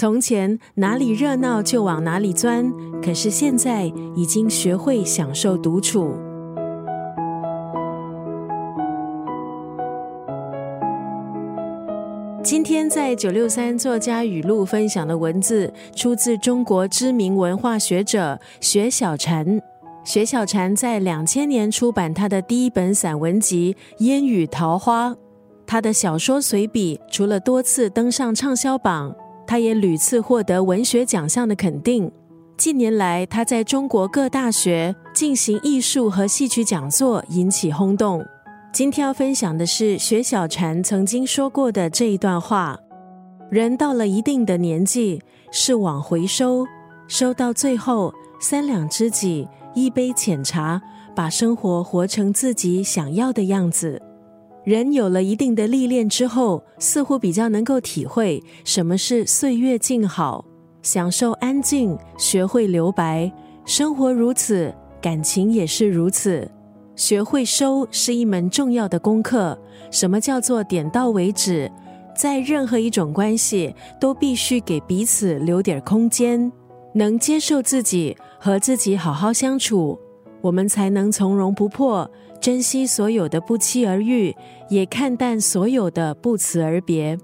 从前哪里热闹就往哪里钻，可是现在已经学会享受独处。今天在九六三作家语录分享的文字，出自中国知名文化学者薛小禅。薛小禅在两千年出版他的第一本散文集《烟雨桃花》，他的小说随笔除了多次登上畅销榜。他也屡次获得文学奖项的肯定。近年来，他在中国各大学进行艺术和戏曲讲座，引起轰动。今天要分享的是薛小禅曾经说过的这一段话：人到了一定的年纪，是往回收，收到最后三两知己，一杯浅茶，把生活活成自己想要的样子。人有了一定的历练之后，似乎比较能够体会什么是岁月静好，享受安静，学会留白。生活如此，感情也是如此。学会收是一门重要的功课。什么叫做点到为止？在任何一种关系，都必须给彼此留点空间，能接受自己和自己好好相处，我们才能从容不迫。珍惜所有的不期而遇，也看淡所有的不辞而别。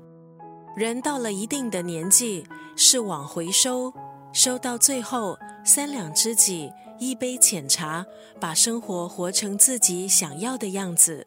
人到了一定的年纪，是往回收，收到最后三两知己，一杯浅茶，把生活活成自己想要的样子。